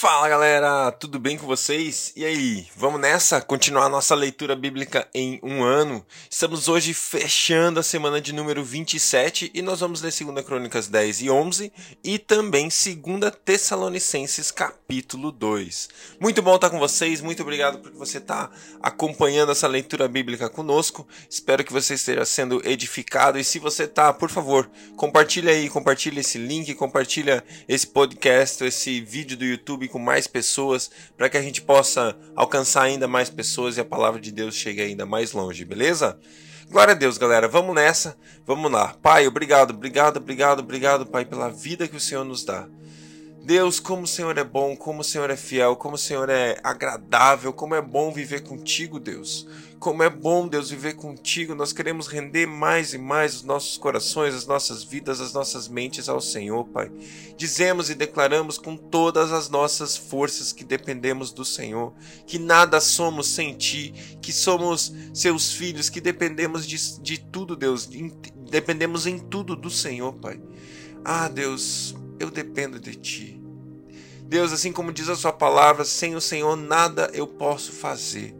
Fala galera, tudo bem com vocês? E aí, vamos nessa? Continuar nossa leitura bíblica em um ano. Estamos hoje fechando a semana de número 27 e nós vamos ler 2 Crônicas 10 e 11 e também 2 Tessalonicenses capítulo 2. Muito bom estar com vocês, muito obrigado por você estar acompanhando essa leitura bíblica conosco. Espero que você esteja sendo edificado e se você está, por favor, compartilha aí, compartilha esse link, compartilha esse podcast, esse vídeo do YouTube YouTube com mais pessoas, para que a gente possa alcançar ainda mais pessoas e a palavra de Deus chegue ainda mais longe, beleza? Glória a Deus, galera. Vamos nessa. Vamos lá. Pai, obrigado, obrigado, obrigado, obrigado, Pai, pela vida que o Senhor nos dá. Deus, como o Senhor é bom, como o Senhor é fiel, como o Senhor é agradável, como é bom viver contigo, Deus. Como é bom, Deus, viver contigo. Nós queremos render mais e mais os nossos corações, as nossas vidas, as nossas mentes ao Senhor, Pai. Dizemos e declaramos com todas as nossas forças que dependemos do Senhor, que nada somos sem Ti, que somos seus filhos, que dependemos de, de tudo, Deus. Dependemos em tudo do Senhor, Pai. Ah, Deus, eu dependo de Ti. Deus, assim como diz a Sua palavra, sem o Senhor nada eu posso fazer.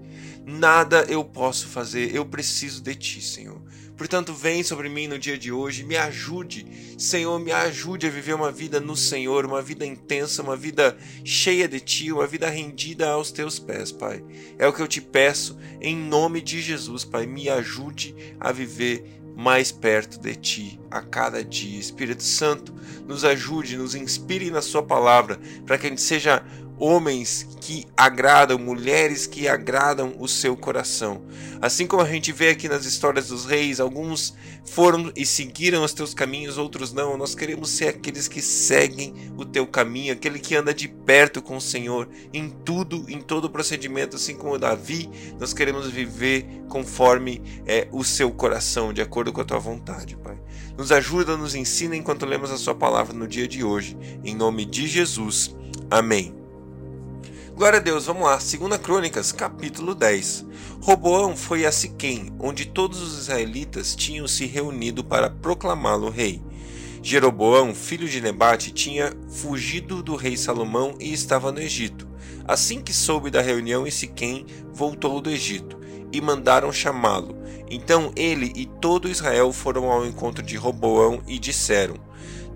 Nada eu posso fazer, eu preciso de Ti, Senhor. Portanto, vem sobre mim no dia de hoje, me ajude, Senhor, me ajude a viver uma vida no Senhor, uma vida intensa, uma vida cheia de Ti, uma vida rendida aos Teus pés, Pai. É o que eu te peço, em nome de Jesus, Pai. Me ajude a viver mais perto de ti a cada dia. Espírito Santo, nos ajude, nos inspire na Sua palavra, para que a gente seja homens que agradam, mulheres que agradam o seu coração. Assim como a gente vê aqui nas histórias dos reis, alguns foram e seguiram os teus caminhos, outros não. Nós queremos ser aqueles que seguem o teu caminho, aquele que anda de perto com o Senhor em tudo, em todo o procedimento, assim como Davi, nós queremos viver conforme é, o seu coração, de acordo com a tua vontade, Pai. Nos ajuda, nos ensina enquanto lemos a sua palavra no dia de hoje. Em nome de Jesus. Amém. Glória a Deus, vamos lá. 2 Crônicas, capítulo 10. Roboão foi a Siquém, onde todos os israelitas tinham se reunido para proclamá-lo rei. Jeroboão, filho de Nebate, tinha fugido do rei Salomão e estava no Egito. Assim que soube da reunião em Siquém, voltou do Egito, e mandaram chamá-lo. Então ele e todo Israel foram ao encontro de Roboão e disseram: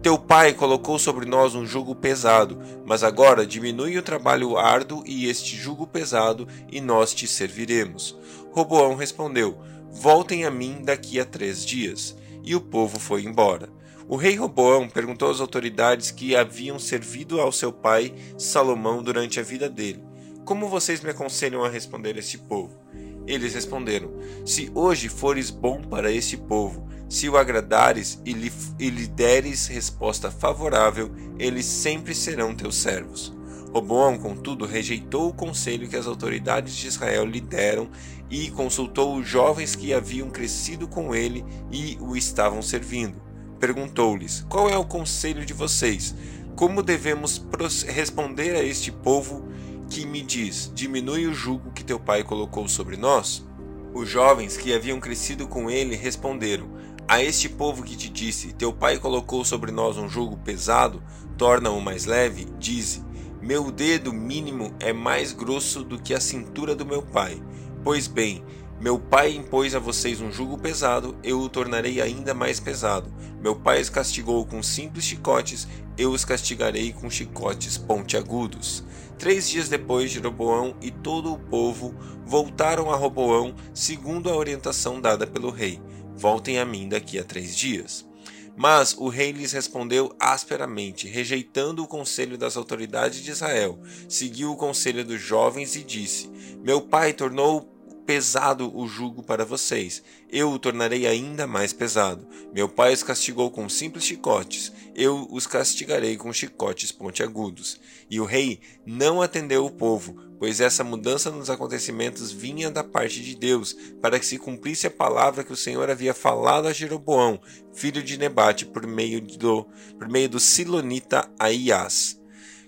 teu pai colocou sobre nós um jugo pesado, mas agora diminui o trabalho árduo e este jugo pesado, e nós te serviremos. Roboão respondeu: Voltem a mim daqui a três dias. E o povo foi embora. O rei Roboão perguntou às autoridades que haviam servido ao seu pai Salomão durante a vida dele: Como vocês me aconselham a responder a esse povo? Eles responderam: Se hoje fores bom para esse povo, se o agradares e lhe, e lhe deres resposta favorável, eles sempre serão teus servos. Roboão, contudo, rejeitou o conselho que as autoridades de Israel lhe deram e consultou os jovens que haviam crescido com ele e o estavam servindo. Perguntou-lhes: Qual é o conselho de vocês? Como devemos responder a este povo que me diz: Diminui o jugo que teu pai colocou sobre nós? Os jovens que haviam crescido com ele responderam: a este povo que te disse: Teu pai colocou sobre nós um jugo pesado, torna-o mais leve, dize: Meu dedo mínimo é mais grosso do que a cintura do meu pai. Pois bem, meu pai impôs a vocês um jugo pesado, eu o tornarei ainda mais pesado. Meu pai os castigou com simples chicotes, eu os castigarei com chicotes pontiagudos. Três dias depois, Jeroboão e todo o povo voltaram a Roboão, segundo a orientação dada pelo rei. Voltem a mim daqui a três dias. Mas o rei lhes respondeu asperamente, rejeitando o conselho das autoridades de Israel. Seguiu o conselho dos jovens e disse: Meu pai tornou pesado o jugo para vocês, eu o tornarei ainda mais pesado. Meu pai os castigou com simples chicotes, eu os castigarei com chicotes pontiagudos. E o rei não atendeu o povo, pois essa mudança nos acontecimentos vinha da parte de Deus, para que se cumprisse a palavra que o Senhor havia falado a Jeroboão, filho de Nebate, por meio do, por meio do Silonita Aias.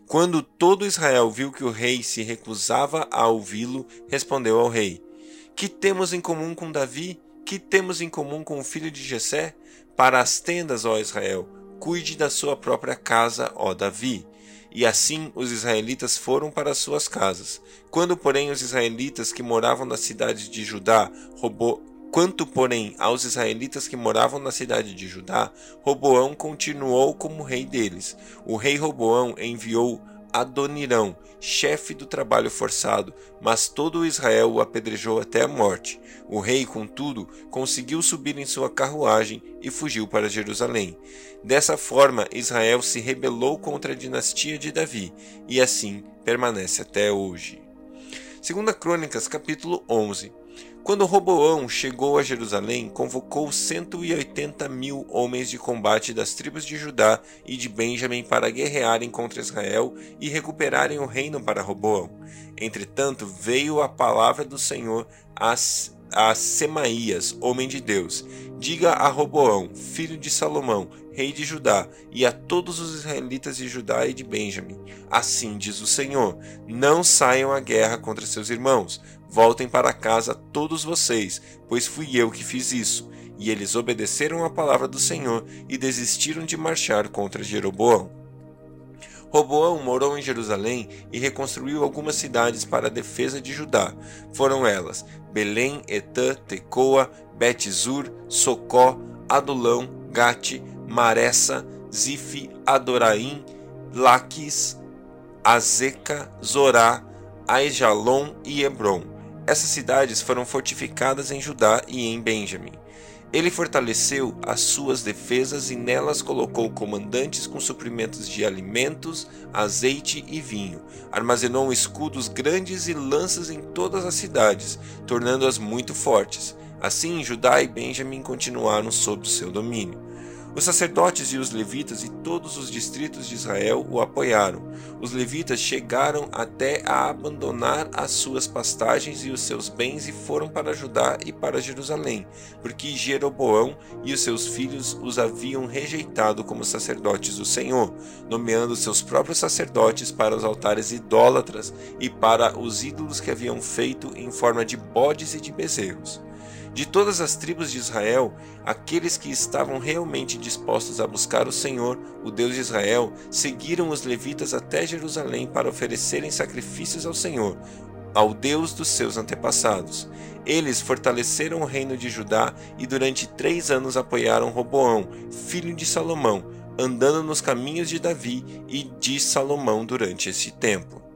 Quando todo Israel viu que o rei se recusava a ouvi-lo, respondeu ao rei: que temos em comum com Davi? Que temos em comum com o filho de Jessé? Para as tendas, ó Israel, cuide da sua própria casa, ó Davi. E assim os israelitas foram para suas casas. Quando, porém, os israelitas que moravam na cidade de Judá roubou Quanto, porém, aos israelitas que moravam na cidade de Judá, Roboão continuou como rei deles. O rei Roboão enviou Adonirão, chefe do trabalho forçado, mas todo Israel o apedrejou até a morte. O rei, contudo, conseguiu subir em sua carruagem e fugiu para Jerusalém. Dessa forma, Israel se rebelou contra a dinastia de Davi e assim permanece até hoje. Segunda Crônicas, capítulo 11. Quando Roboão chegou a Jerusalém, convocou 180 mil homens de combate das tribos de Judá e de Benjamim para guerrearem contra Israel e recuperarem o reino para Roboão. Entretanto, veio a palavra do Senhor às a Semaías, homem de Deus: Diga a Roboão, filho de Salomão, rei de Judá, e a todos os israelitas de Judá e de Benjamim: Assim diz o Senhor: Não saiam à guerra contra seus irmãos. Voltem para casa todos vocês, pois fui eu que fiz isso. E eles obedeceram à palavra do Senhor e desistiram de marchar contra Jeroboão. Roboão morou em Jerusalém e reconstruiu algumas cidades para a defesa de Judá. Foram elas Belém, Etã, Tecoa, Bet-Zur, Socó, Adulão, Gate, Maressa, Zife, Adoraim, Laquis, Azeca, Zorá, Aijalon e Hebron. Essas cidades foram fortificadas em Judá e em Benjamim. Ele fortaleceu as suas defesas e nelas colocou comandantes com suprimentos de alimentos, azeite e vinho. Armazenou escudos grandes e lanças em todas as cidades, tornando-as muito fortes. Assim, Judá e Benjamim continuaram sob seu domínio. Os sacerdotes e os levitas e todos os distritos de Israel o apoiaram. Os levitas chegaram até a abandonar as suas pastagens e os seus bens e foram para Judá e para Jerusalém, porque Jeroboão e os seus filhos os haviam rejeitado como sacerdotes do Senhor, nomeando seus próprios sacerdotes para os altares idólatras e para os ídolos que haviam feito em forma de bodes e de bezerros. De todas as tribos de Israel, aqueles que estavam realmente dispostos a buscar o Senhor, o Deus de Israel, seguiram os levitas até Jerusalém para oferecerem sacrifícios ao Senhor, ao Deus dos seus antepassados. Eles fortaleceram o reino de Judá e durante três anos apoiaram Roboão, filho de Salomão, andando nos caminhos de Davi e de Salomão durante esse tempo.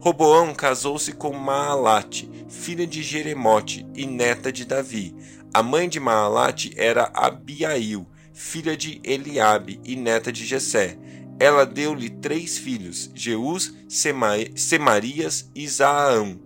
Roboão casou-se com Maalate, filha de Jeremote e neta de Davi. A mãe de Maalate era Abiail, filha de Eliabe e neta de Jessé. Ela deu-lhe três filhos, Jeus, Semarias e Zaão.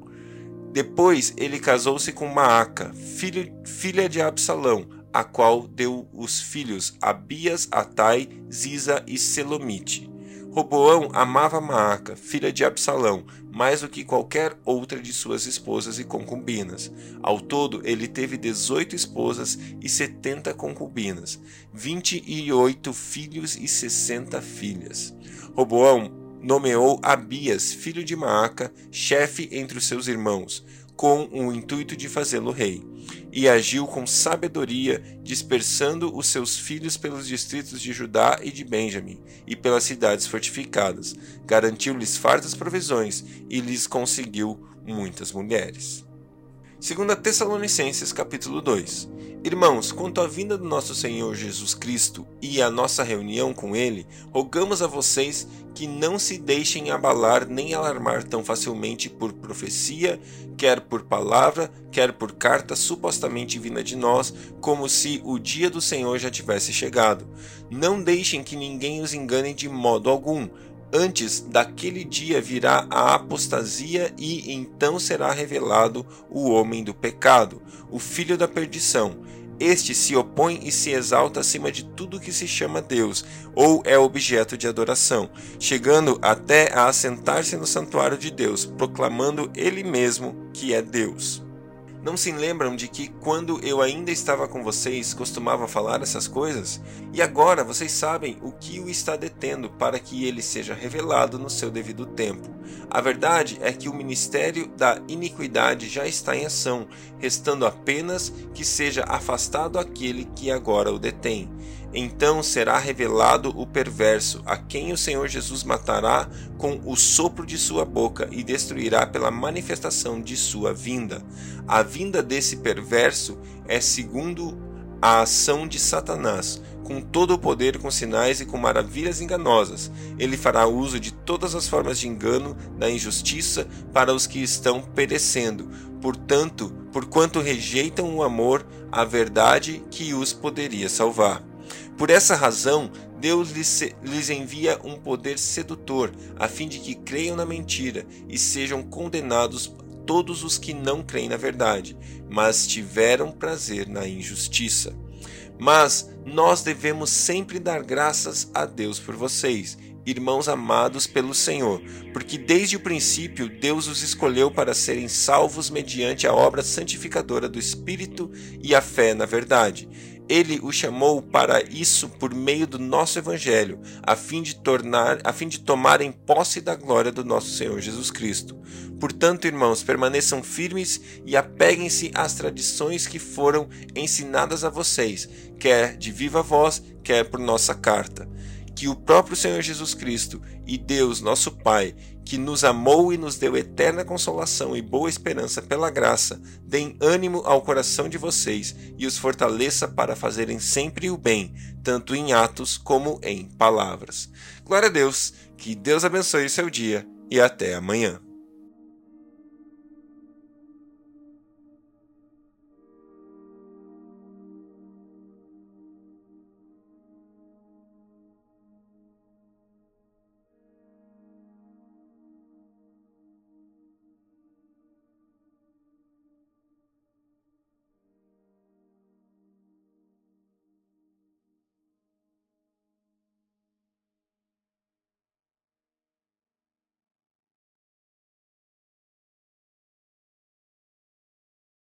Depois ele casou-se com Maaca, filho, filha de Absalão, a qual deu os filhos Abias, Atai, Ziza e Selomite. Roboão amava Maaca, filha de Absalão, mais do que qualquer outra de suas esposas e concubinas. Ao todo, ele teve dezoito esposas e setenta concubinas, vinte e oito filhos e sessenta filhas. Roboão nomeou Abias, filho de Maaca, chefe entre os seus irmãos, com o intuito de fazê-lo rei e agiu com sabedoria, dispersando os seus filhos pelos distritos de Judá e de Benjamim, e pelas cidades fortificadas. Garantiu-lhes fartas provisões e lhes conseguiu muitas mulheres. 2 Tessalonicenses capítulo 2 Irmãos, quanto à vinda do nosso Senhor Jesus Cristo e à nossa reunião com Ele, rogamos a vocês que não se deixem abalar nem alarmar tão facilmente por profecia, quer por palavra, quer por carta supostamente vinda de nós, como se o dia do Senhor já tivesse chegado. Não deixem que ninguém os engane de modo algum. Antes daquele dia virá a apostasia, e então será revelado o homem do pecado, o filho da perdição este se opõe e se exalta acima de tudo que se chama Deus ou é objeto de adoração, chegando até a assentar-se no santuário de Deus, proclamando ele mesmo que é Deus. Não se lembram de que quando eu ainda estava com vocês costumava falar essas coisas? E agora vocês sabem o que o está detendo para que ele seja revelado no seu devido tempo. A verdade é que o ministério da iniquidade já está em ação, restando apenas que seja afastado aquele que agora o detém. Então será revelado o perverso, a quem o Senhor Jesus matará com o sopro de sua boca e destruirá pela manifestação de sua vinda. A vinda desse perverso é segundo a ação de Satanás, com todo o poder, com sinais e com maravilhas enganosas. Ele fará uso de todas as formas de engano, da injustiça para os que estão perecendo. Portanto, porquanto rejeitam o amor, a verdade que os poderia salvar. Por essa razão, Deus lhes envia um poder sedutor, a fim de que creiam na mentira e sejam condenados todos os que não creem na verdade, mas tiveram prazer na injustiça. Mas nós devemos sempre dar graças a Deus por vocês, irmãos amados pelo Senhor, porque desde o princípio Deus os escolheu para serem salvos mediante a obra santificadora do Espírito e a fé na verdade. Ele o chamou para isso por meio do nosso evangelho, a fim de tornar, a fim de tomarem posse da glória do nosso Senhor Jesus Cristo. Portanto, irmãos, permaneçam firmes e apeguem-se às tradições que foram ensinadas a vocês, quer de viva voz, quer por nossa carta que o próprio Senhor Jesus Cristo e Deus, nosso Pai, que nos amou e nos deu eterna consolação e boa esperança pela graça, deem ânimo ao coração de vocês e os fortaleça para fazerem sempre o bem, tanto em atos como em palavras. Glória a Deus, que Deus abençoe o seu dia e até amanhã.